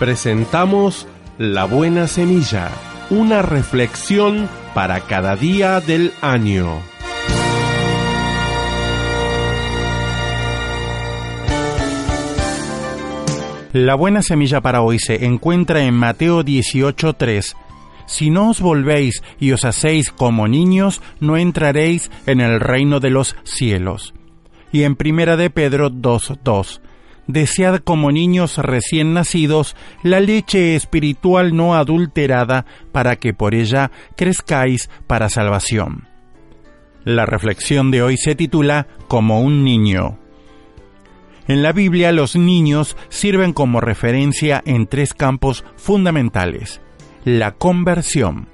presentamos La Buena Semilla, una reflexión para cada día del año. La buena semilla para hoy se encuentra en Mateo 18:3. Si no os volvéis y os hacéis como niños, no entraréis en el reino de los cielos. Y en Primera de Pedro 2:2. Desead como niños recién nacidos la leche espiritual no adulterada, para que por ella crezcáis para salvación. La reflexión de hoy se titula Como un niño. En la Biblia los niños sirven como referencia en tres campos fundamentales. La conversión.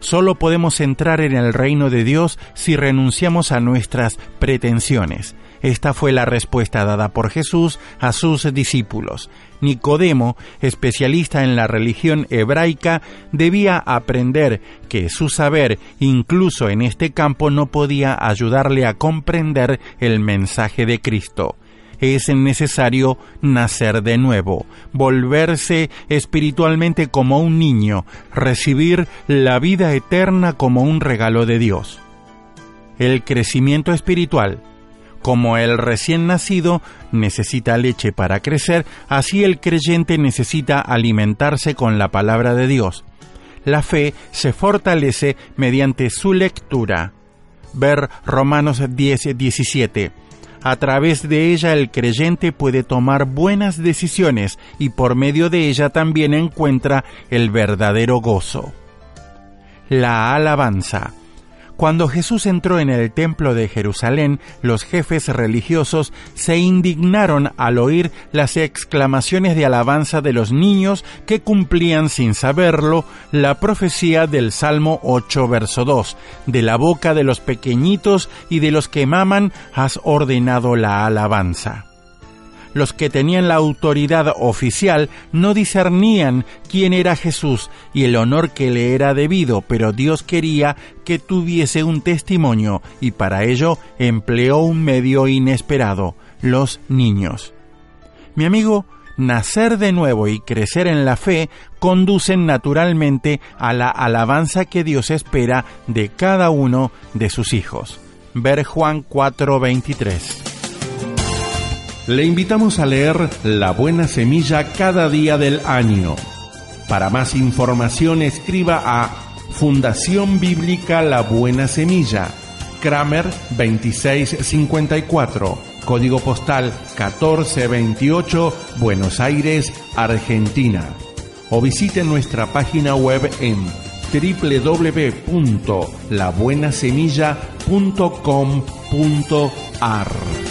Solo podemos entrar en el reino de Dios si renunciamos a nuestras pretensiones. Esta fue la respuesta dada por Jesús a sus discípulos. Nicodemo, especialista en la religión hebraica, debía aprender que su saber, incluso en este campo, no podía ayudarle a comprender el mensaje de Cristo es necesario nacer de nuevo, volverse espiritualmente como un niño, recibir la vida eterna como un regalo de Dios. El crecimiento espiritual como el recién nacido necesita leche para crecer, así el creyente necesita alimentarse con la palabra de Dios. La fe se fortalece mediante su lectura. Ver Romanos 10, 17. A través de ella el creyente puede tomar buenas decisiones y por medio de ella también encuentra el verdadero gozo. La alabanza. Cuando Jesús entró en el templo de Jerusalén, los jefes religiosos se indignaron al oír las exclamaciones de alabanza de los niños que cumplían sin saberlo la profecía del Salmo 8, verso 2. De la boca de los pequeñitos y de los que maman has ordenado la alabanza los que tenían la autoridad oficial no discernían quién era Jesús y el honor que le era debido, pero Dios quería que tuviese un testimonio y para ello empleó un medio inesperado, los niños. Mi amigo, nacer de nuevo y crecer en la fe conducen naturalmente a la alabanza que Dios espera de cada uno de sus hijos. Ver Juan 4:23. Le invitamos a leer La Buena Semilla cada día del año. Para más información escriba a Fundación Bíblica La Buena Semilla, Kramer 2654, código postal 1428, Buenos Aires, Argentina. O visite nuestra página web en www.labuenasemilla.com.ar.